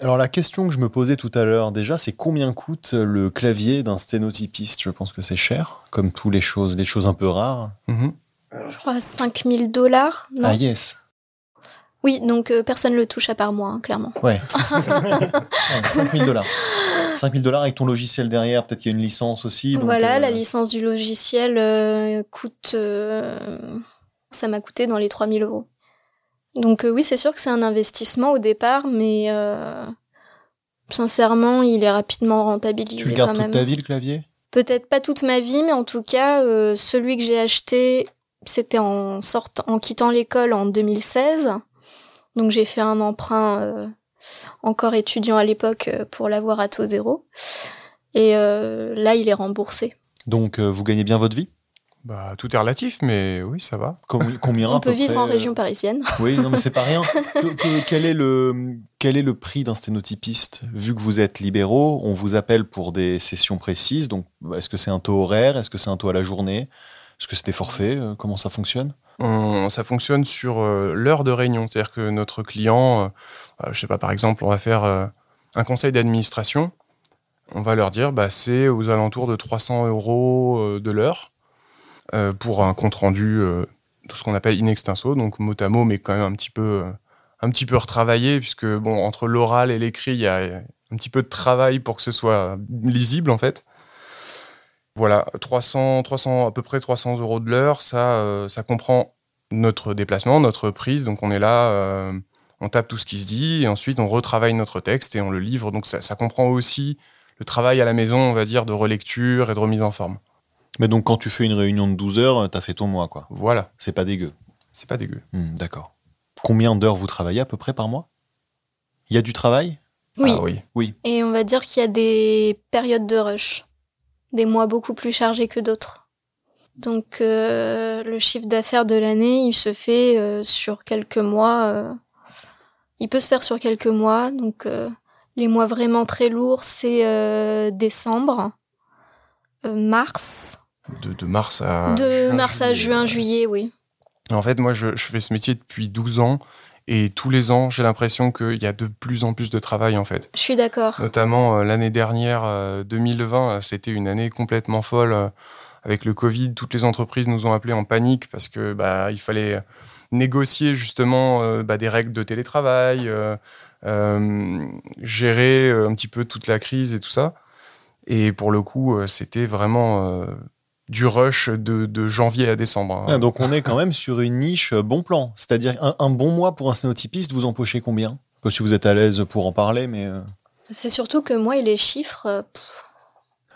Speaker 1: Alors la question que je me posais tout à l'heure déjà, c'est combien coûte le clavier d'un sténotypiste? Je pense que c'est cher, comme toutes les choses, les choses un peu rares.
Speaker 3: Mhm. Je crois 5000 dollars.
Speaker 1: Ah yes.
Speaker 3: Oui, donc euh, personne ne le touche à part moi, hein, clairement.
Speaker 1: Ouais. 5000 dollars. 5000 dollars avec ton logiciel derrière, peut-être qu'il y a une licence aussi.
Speaker 3: voilà, euh, la licence du logiciel euh, coûte. ça m'a coûté dans les 3000 euros. Donc euh, oui, c'est sûr que c'est un investissement au départ, mais euh, sincèrement, il est rapidement rentabilisé.
Speaker 1: Tu le gardes toute ta vie le clavier?
Speaker 3: Peut-être pas toute ma vie, mais en tout cas, euh, celui que j'ai acheté, c'était en sortant, en quittant l'école en 2016. Donc j'ai fait un emprunt encore étudiant à l'époque pour l'avoir à taux zéro. Et là, il est remboursé.
Speaker 1: Donc vous gagnez bien votre vie?
Speaker 4: Bah, tout est relatif, mais oui, ça va.
Speaker 1: Combien
Speaker 3: On peut vivre en région parisienne.
Speaker 1: Oui, non, mais c'est pas rien. quel, est le, quel est le prix d'un sténotypiste? Vu que vous êtes libéraux, on vous appelle pour des sessions précises. Donc, est-ce que c'est un taux horaire? Est-ce que c'est un taux à la journée? Est-ce que c'est des forfaits? Euh, Comment ça fonctionne?
Speaker 4: Ça fonctionne sur euh, l'heure de réunion. C'est-à-dire que notre client, je euh, je sais pas, par exemple, on va faire un conseil d'administration. On va leur dire, bah, c'est aux alentours de 300 euros de l'heure. Euh, pour un compte rendu euh, de ce qu'on appelle in extenso, donc mot à mot, mais quand même un petit peu, euh, un petit peu retravaillé, puisque bon, entre l'oral et l'écrit, il y a un petit peu de travail pour que ce soit lisible en fait. Voilà, 300, 300, à peu près 300 euros de l'heure, ça, ça comprend notre déplacement, notre prise. Donc on est là, on tape tout ce qui se dit, et ensuite on retravaille notre texte et on le livre. Donc ça, ça comprend aussi le travail à la maison, on va dire, de relecture et de remise en forme.
Speaker 1: Mais donc, quand tu fais une réunion de 12 heures, t'as fait ton mois, quoi.
Speaker 4: Voilà.
Speaker 1: C'est pas dégueu.
Speaker 4: C'est pas dégueu.
Speaker 1: Hmm, d'accord. Combien d'heures vous travaillez à peu près par mois? Il y a du travail?
Speaker 3: Oui.
Speaker 4: Ah oui.
Speaker 1: Oui.
Speaker 3: Et on va dire qu'il y a des périodes de rush. Des mois beaucoup plus chargés que d'autres. Donc, euh, le chiffre d'affaires de l'année, il se fait euh, sur quelques mois. Euh, il peut se faire sur quelques mois. Donc, les mois vraiment très lourds, c'est décembre euh, mars.
Speaker 4: De, mars à.
Speaker 3: De juin, mars à juin, juillet, oui.
Speaker 4: En fait, moi, je, fais ce métier depuis 12 ans. Et tous les ans, j'ai l'impression qu'il y a de plus en plus de travail, en fait.
Speaker 3: Je suis d'accord.
Speaker 4: Notamment euh, l'année dernière, 2020, euh, c'était une année complètement folle. avec le Covid, toutes les entreprises nous ont appelés en panique parce que bah, il fallait négocier justement bah, des règles de télétravail, gérer un petit peu toute la crise et tout ça. Et pour le coup, c'était vraiment du rush de, janvier à décembre.
Speaker 1: Hein. Ah, donc on est quand même sur une niche bon plan. C'est-à-dire un, bon mois pour un sténotypiste, vous empochez combien? Pas si vous êtes à l'aise pour en parler, mais...
Speaker 3: C'est surtout que moi et les chiffres...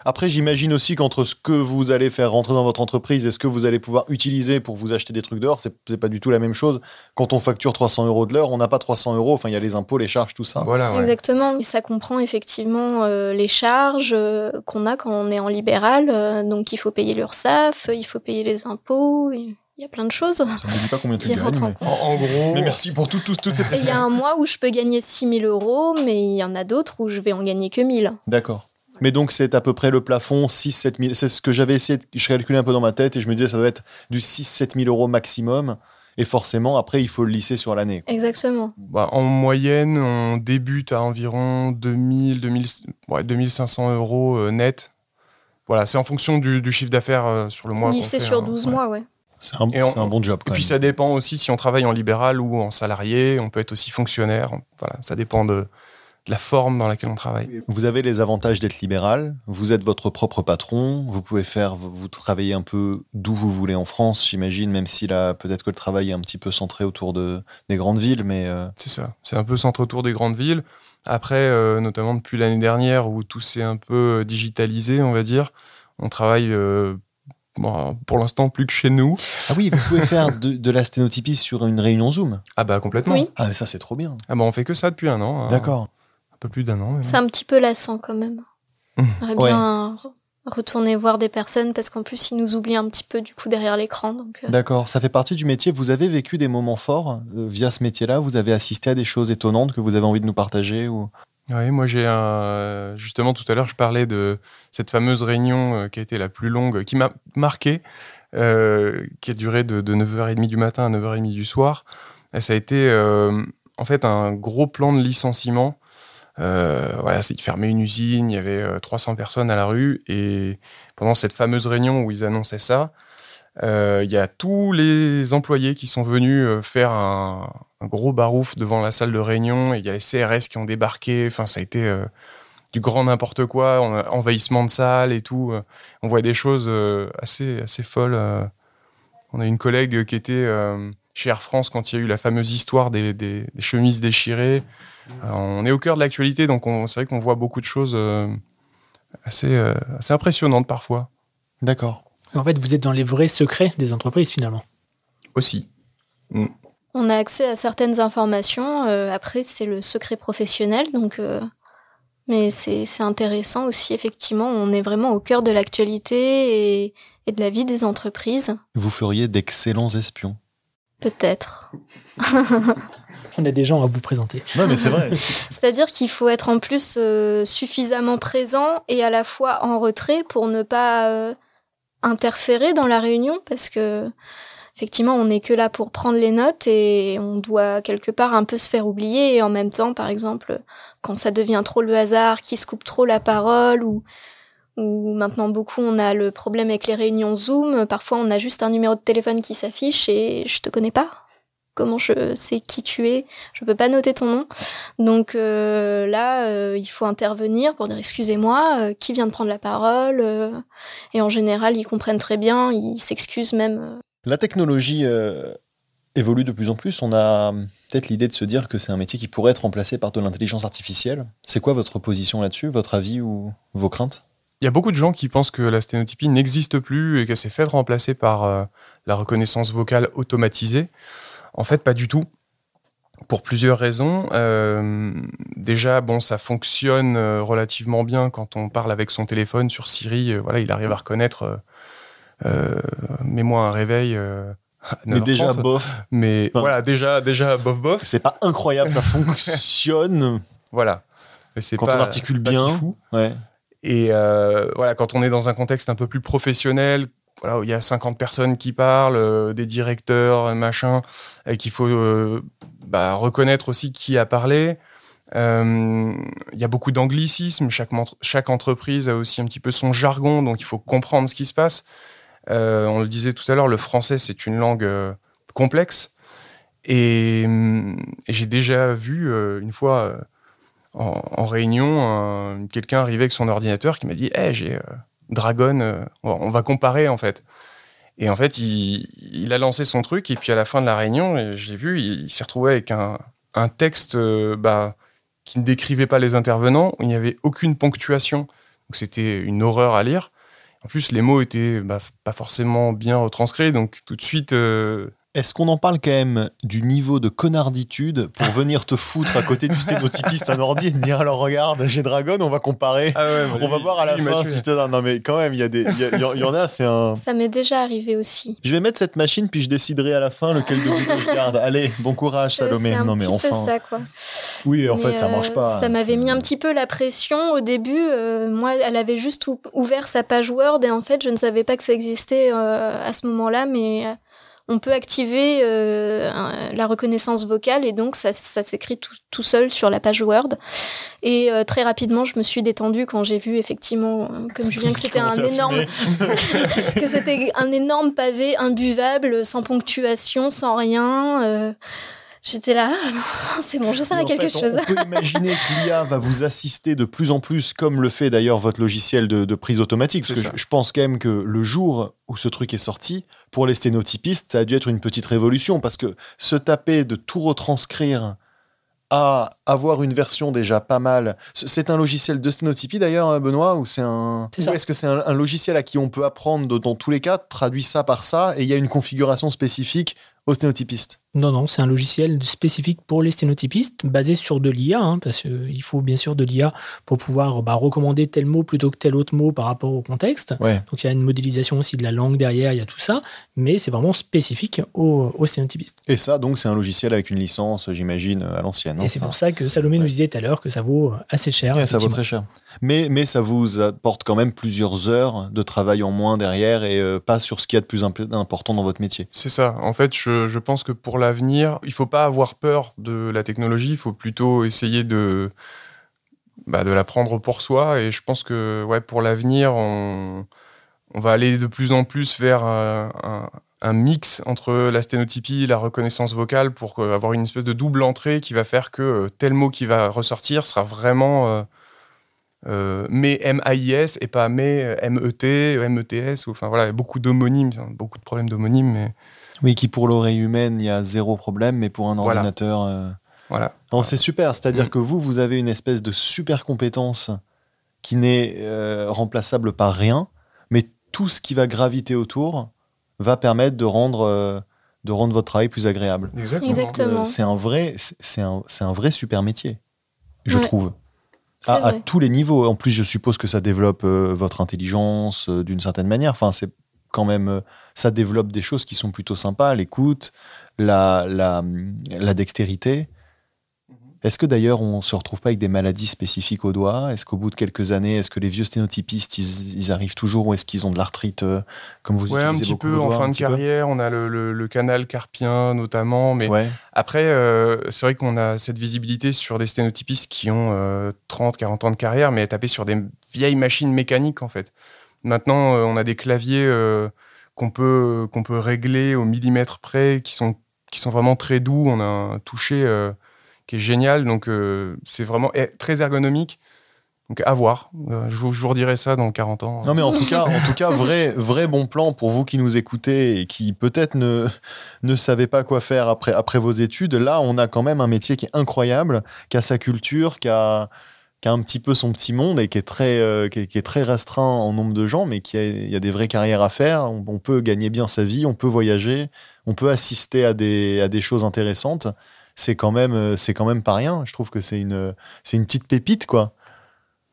Speaker 1: Après, j'imagine aussi qu'entre ce que vous allez faire rentrer dans votre entreprise et ce que vous allez pouvoir utiliser pour vous acheter des trucs dehors, c'est, n'est pas du tout la même chose. Quand on facture 300 euros de l'heure, on n'a pas 300 euros. Enfin, il y a les impôts, les charges, tout ça.
Speaker 3: Voilà. Exactement. Et ça comprend effectivement euh, les charges euh, qu'on a quand on est en libéral. Euh, donc, il faut payer l'URSSAF, il faut payer les impôts. Il y a plein de choses. Ça
Speaker 1: ne dit pas combien tu gagnes. Mais... En, gros. Mais merci pour tout, tout, toutes ces
Speaker 3: Il y a un mois où je peux gagner 6 000 euros, mais il y en a d'autres où je vais en gagner que 1000.
Speaker 1: D'accord. Mais donc, c'est à peu près le plafond, 6-7 000. C'est ce que j'avais essayé, de, je calculais un peu dans ma tête et je me disais, ça doit être du 6-7 000 euros maximum. Et forcément, après, il faut le lisser sur l'année.
Speaker 3: Exactement.
Speaker 4: Bah, en moyenne, on débute à environ 2000, 2000 ouais, 2500 euros euh, net. Voilà, c'est en fonction du, chiffre d'affaires euh, sur le mois.
Speaker 3: Lissé sur 12 hein. mois, ouais.
Speaker 1: C'est un, un, bon job.
Speaker 4: et puis ça dépend aussi si on travaille en libéral ou en salarié. On peut être aussi fonctionnaire. Voilà, ça dépend de, la forme dans laquelle on travaille.
Speaker 1: Vous avez les avantages d'être libéral, vous êtes votre propre patron, vous pouvez faire, vous travaillez un peu d'où vous voulez en France, j'imagine, même si là, peut-être que le travail est un petit peu centré autour de, des grandes villes, mais... Euh,
Speaker 4: c'est ça, c'est un peu centré autour des grandes villes. Après, euh, notamment depuis l'année dernière, où tout s'est un peu euh, digitalisé, on va dire, on travaille... pour l'instant, plus que chez nous.
Speaker 1: Ah oui, vous pouvez faire de, de la sténotypie sur une réunion Zoom.
Speaker 4: Ah bah complètement. Oui.
Speaker 1: Ah mais ça c'est trop bien.
Speaker 4: Ah bah on fait que ça depuis un an.
Speaker 1: Hein. D'accord
Speaker 4: plus d'un an.
Speaker 3: C'est un petit peu lassant quand même. J'aimerais bien retourner voir des personnes parce qu'en plus ils nous oublient un petit peu du coup derrière l'écran.
Speaker 1: Euh. D'accord, ça fait partie du métier. Vous avez vécu des moments forts euh, via ce métier-là? Vous avez assisté à des choses étonnantes que vous avez envie de nous partager ou...
Speaker 4: Oui, moi j'ai un... justement tout à l'heure je parlais de cette fameuse réunion euh, qui a été la plus longue, qui m'a marqué, qui a duré de, 9h30 du matin à 9h30 du soir. Et ça a été en fait un gros plan de licenciement euh, voilà, c'est fermait une usine, il y avait 300 euh, personnes à la rue, et pendant cette fameuse réunion où ils annonçaient ça, euh, il y a tous les employés qui sont venus faire un, gros barouf devant la salle de réunion, et il y a les CRS qui ont débarqué, enfin ça a été du grand n'importe quoi, envahissement de salle et tout. On voit des choses assez, assez folles. On a une collègue qui était chez Air France quand il y a eu la fameuse histoire des chemises déchirées. Euh, on est au cœur de l'actualité, donc c'est vrai qu'on voit beaucoup de choses euh, assez, euh, assez impressionnantes parfois.
Speaker 1: D'accord.
Speaker 2: En fait, vous êtes dans les vrais secrets des entreprises finalement.
Speaker 4: Aussi. Mm.
Speaker 3: On a accès à certaines informations. après, c'est le secret professionnel, donc. mais c'est intéressant aussi, effectivement. On est vraiment au cœur de l'actualité et, et de la vie des entreprises.
Speaker 1: Vous feriez d'excellents espions.
Speaker 3: Peut-être.
Speaker 2: on a des gens à vous présenter.
Speaker 1: Non, mais c'est vrai.
Speaker 3: C'est-à-dire qu'il faut être en plus euh, suffisamment présent et à la fois en retrait pour ne pas euh, interférer dans la réunion parce que effectivement, on n'est que là pour prendre les notes et on doit quelque part un peu se faire oublier et en même temps, par exemple, quand ça devient trop le hasard, qui se coupe trop la parole ou ou maintenant beaucoup on a le problème avec les réunions Zoom, parfois on a juste un numéro de téléphone qui s'affiche et je te connais pas comment je sais qui tu es, je peux pas noter ton nom. Donc euh, là, euh, il faut intervenir pour dire excusez-moi, euh, qui vient de prendre la parole? Et en général, ils comprennent très bien, ils s'excusent même.
Speaker 1: La technologie évolue de plus en plus. On a peut-être l'idée de se dire que c'est un métier qui pourrait être remplacé par de l'intelligence artificielle. C'est quoi votre position là-dessus, votre avis ou vos craintes?
Speaker 4: Il y a beaucoup de gens qui pensent que la sténotypie n'existe plus et qu'elle s'est faite remplacer par la reconnaissance vocale automatisée. En fait, pas du tout. Pour plusieurs raisons. Euh, déjà, bon, ça fonctionne euh, relativement bien quand on parle avec son téléphone sur Siri. Euh, voilà, il arrive à reconnaître. Mets-moi un réveil.
Speaker 1: mais déjà bof.
Speaker 4: Mais voilà, déjà, déjà bof bof.
Speaker 1: C'est pas incroyable, ça fonctionne.
Speaker 4: voilà.
Speaker 1: C'est quand on articule bien. Fou. Ouais.
Speaker 4: Et voilà, quand on est dans un contexte un peu plus professionnel, voilà, il y a 50 personnes qui parlent, euh, des directeurs, machin, et qu'il faut euh, bah, reconnaître aussi qui a parlé. Euh, il y a beaucoup d'anglicismes. Chaque, chaque entreprise a aussi un petit peu son jargon, donc il faut comprendre ce qui se passe. on le disait tout à l'heure, le français, c'est une langue complexe. Et, j'ai déjà vu une fois en, réunion quelqu'un arriver avec son ordinateur qui m'a dit hey, j'ai Dragon, on va comparer en fait. Et en fait, il, a lancé son truc, et puis à la fin de la réunion, j'ai vu, il, s'est retrouvé avec un, texte bah, qui ne décrivait pas les intervenants, où il n'y avait aucune ponctuation. Donc c'était une horreur à lire. En plus, les mots étaient bah, pas forcément bien retranscrits, donc tout de suite, euh,
Speaker 1: est-ce qu'on en parle quand même du niveau de connarditude pour venir te foutre à côté du sténotypiste un ordi et te dire alors regarde j'ai Dragon on va comparer. Ah on va voir à la fin si je te non mais quand même il y a des il y, en a c'est un
Speaker 3: ça m'est déjà arrivé aussi.
Speaker 1: Je vais mettre cette machine puis je déciderai à la fin lequel de vous je garde. Allez bon courage Salomé.
Speaker 3: non
Speaker 1: mais
Speaker 3: enfin. ça quoi.
Speaker 1: Oui en fait ça marche euh, pas.
Speaker 3: ça m'avait mis un petit peu la pression. Au début euh, moi elle avait juste ouvert sa page Word et en fait je ne savais pas que ça existait euh, à ce moment là mais on peut activer euh, la reconnaissance vocale et donc ça, s'écrit tout, seul sur la page Word. Et euh, très rapidement, je me suis détendue quand j'ai vu effectivement, comme Julien, que c'était un énorme, que c'était un énorme pavé imbuvable, sans ponctuation, sans rien. Euh, J'étais là, ah, c'est bon, je sers à quelque chose.
Speaker 1: On peut imaginer que l'IA va vous assister de plus en plus, comme le fait d'ailleurs votre logiciel de, prise automatique. Parce que je, pense quand même que le jour où ce truc est sorti, pour les sténotypistes, ça a dû être une petite révolution. Parce que se taper de tout retranscrire à avoir une version déjà pas mal. C'est un logiciel de sténotypie d'ailleurs, hein, Benoît, ou c'est un. Est-ce que c'est un, logiciel à qui on peut apprendre dans tous les cas, traduit ça par ça, et il y a une configuration spécifique aux sténotypistes?
Speaker 2: Non, non, c'est un logiciel spécifique pour les sténotypistes, basé sur de l'IA, hein, parce qu'il faut bien sûr de l'IA pour pouvoir bah, recommander tel mot plutôt que tel autre mot par rapport au contexte. Donc il y a une modélisation aussi de la langue derrière, il y a tout ça, mais c'est vraiment spécifique aux, sténotypistes.
Speaker 1: Et ça, donc, c'est un logiciel avec une licence, j'imagine, à l'ancienne.
Speaker 2: Et c'est pour ça que Salomé nous disait tout à l'heure que ça vaut assez cher.
Speaker 1: ça vaut très cher. Mais, mais ça vous apporte quand même plusieurs heures de travail en moins derrière et euh, pas sur ce qu'il y a de plus important dans votre métier.
Speaker 4: C'est ça. En fait, je je, pense que pour l'avenir, il ne faut pas avoir peur de la technologie, il faut plutôt essayer de, bah, de la prendre pour soi. Et je pense que ouais, pour l'avenir, on, va aller de plus en plus vers un, mix entre la sténotypie et la reconnaissance vocale pour avoir une espèce de double entrée qui va faire que euh, tel mot qui va ressortir sera vraiment... Euh, euh, mais M-A-I-S et pas mais M-E-T, M-E-T-S. Enfin voilà, beaucoup d'homonymes, beaucoup de problèmes d'homonymes. Mais
Speaker 1: oui, qui pour l'oreille humaine, il y a zéro problème, mais pour un ordinateur. Euh,
Speaker 4: voilà.
Speaker 1: C'est super, c'est-à-dire mm. que vous, vous avez une espèce de super compétence qui n'est euh, remplaçable par rien, mais tout ce qui va graviter autour va permettre de rendre, euh, de rendre votre travail plus agréable.
Speaker 3: Exactement.
Speaker 1: c'est un, vrai, c'est un, un, vrai super métier, je trouve. À, à, tous les niveaux. En plus, je suppose que ça développe votre intelligence d'une certaine manière. Enfin, c'est quand même, euh, ça développe des choses qui sont plutôt sympas, l'écoute, la, la, la dextérité. Mhm. Est-ce que d'ailleurs on se retrouve pas avec des maladies spécifiques aux doigts Est-ce qu'au bout de quelques années, est-ce que les vieux sténotypistes, ils, arrivent toujours ou est-ce qu'ils ont de l'arthrite euh, comme vous
Speaker 4: ouais,
Speaker 1: utilisez
Speaker 4: un petit peu en fin de carrière, on a le, le, canal carpien notamment, mais après euh, c'est vrai qu'on a cette visibilité sur des sténotypistes qui ont 30, 40 ans de carrière, mais taper sur des vieilles machines mécaniques en fait. Maintenant, euh, on a des claviers euh, qu'on peut, qu'on peut régler au millimètre près, qui sont, qui sont vraiment très doux. On a un toucher euh, qui est génial. Donc, c'est vraiment très ergonomique. Donc à voir. je, vous, je vous redirai ça dans 40 ans.
Speaker 1: Non mais en tout cas, en tout cas vrai, vrai bon plan pour vous qui nous écoutez et qui peut-être ne, ne savez pas quoi faire après, après vos études. Là, on a quand même un métier qui est incroyable, qui a sa culture, qui a, qui a un petit peu son petit monde et qui est très, euh, qui, est, très restreint en nombre de gens, mais qui a, des vraies carrières à faire. On, peut gagner bien sa vie, on peut voyager, on peut assister à des, à des choses intéressantes. C'est quand même, euh, c'est quand même pas rien. Je trouve que c'est une, c'est une petite pépite, quoi.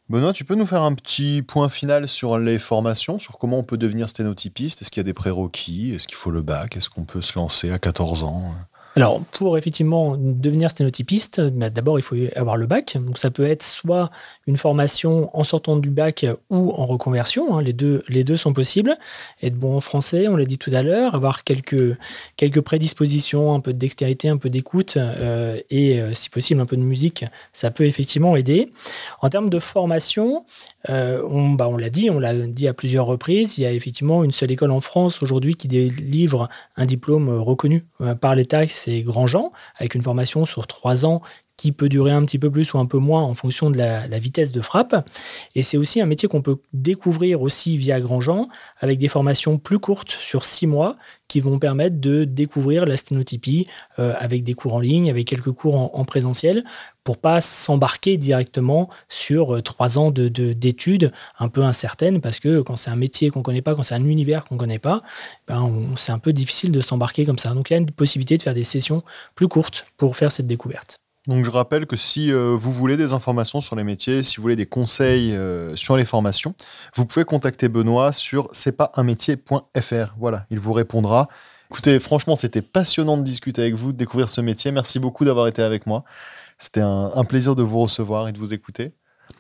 Speaker 1: Benoît, tu peux nous faire un petit point final sur les formations, sur comment on peut devenir sténotypiste? Est-ce qu'il y a des prérequis? Est-ce qu'il faut le bac? Est-ce qu'on peut se lancer à 14 ans?
Speaker 2: Alors, pour effectivement devenir sténotypiste, bah, d'abord, il faut avoir le bac. Donc, ça peut être soit une formation en sortant du bac ou en reconversion. Hein. Les, deux, les deux sont possibles. Être bon en français, on l'a dit tout à l'heure, avoir quelques, quelques prédispositions, un peu de dextérité, un peu d'écoute euh, et, euh, si possible, un peu de musique, ça peut effectivement aider. En termes de formation, euh, on, bah, on l'a dit, on l'a dit à plusieurs reprises, il y a effectivement une seule école en France aujourd'hui qui délivre un diplôme reconnu par l'État c'est Grandjean, avec une formation sur trois ans qui peut durer un petit peu plus ou un peu moins en fonction de la, vitesse de frappe. Et c'est aussi un métier qu'on peut découvrir aussi via Grandjean, avec des formations plus courtes sur six mois qui vont permettre de découvrir la sténotypie euh, avec des cours en ligne, avec quelques cours en, présentiel, pour pas s'embarquer directement sur euh, trois ans de, d'études un peu incertaines, parce que quand c'est un métier qu'on connaît pas, quand c'est un univers qu'on connaît pas, ben c'est un peu difficile de s'embarquer comme ça. Donc il y a une possibilité de faire des sessions plus courtes pour faire cette découverte.
Speaker 1: Donc je rappelle que si euh, vous voulez des informations sur les métiers, si vous voulez des conseils euh, sur les formations, vous pouvez contacter Benoît sur c'est pas un métier.fr. Voilà, il vous répondra. Écoutez, franchement, c'était passionnant de discuter avec vous, de découvrir ce métier. Merci beaucoup d'avoir été avec moi. C'était un, plaisir de vous recevoir et de vous écouter.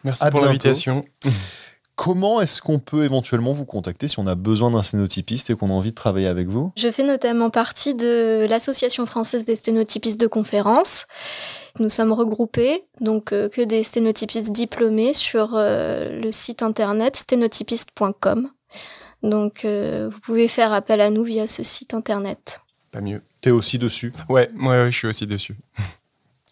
Speaker 4: Merci pour l'invitation.
Speaker 1: Comment est-ce qu'on peut éventuellement vous contacter si on a besoin d'un sténotypiste et qu'on a envie de travailler avec vous?
Speaker 3: Je fais notamment partie de l'Association française des sténotypistes de conférences. Nous sommes regroupés, donc euh, que des sténotypistes diplômés sur euh, le site internet sténotypiste.com. Donc euh, vous pouvez faire appel à nous via ce site internet.
Speaker 4: Pas mieux.
Speaker 1: T'es aussi dessus?
Speaker 4: Ouais, ouais, je suis aussi dessus.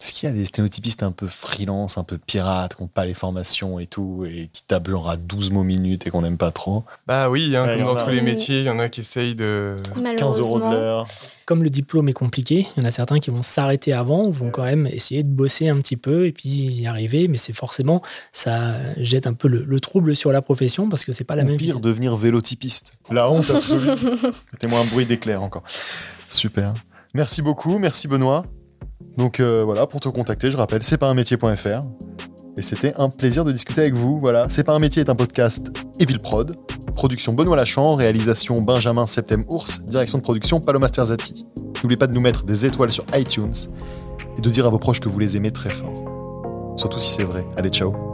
Speaker 1: Est-ce qu'il y a des sténotypistes un peu freelance, un peu pirates, qui n'ont pas les formations et tout, et qui tapent genre à 12 mots minutes et qu'on n'aime pas trop?
Speaker 4: Bah oui, hein, comme dans tous les métiers, il y en a qui essayent de...
Speaker 1: 15 euros de l'heure.
Speaker 2: Comme le diplôme est compliqué, il y en a certains qui vont s'arrêter avant, ou vont quand même essayer de bosser un petit peu et puis y arriver, mais c'est forcément, ça jette un peu le, trouble sur la profession parce que c'est pas la même
Speaker 1: pire, devenir vélotypiste. La honte absolue. Mettez-moi un bruit d'éclair encore. Super. Merci beaucoup, merci Benoît. Donc euh, voilà, pour te contacter, je rappelle, c'est pas un métier.fr. Et c'était un plaisir de discuter avec vous. Voilà, c'est pas un métier est un podcast Evil Prod. Production Benoît Lachan, réalisation Benjamin Septem Ours, direction de production Paloma Sterzati. N'oubliez pas de nous mettre des étoiles sur iTunes et de dire à vos proches que vous les aimez très fort. Surtout si c'est vrai. Allez, ciao.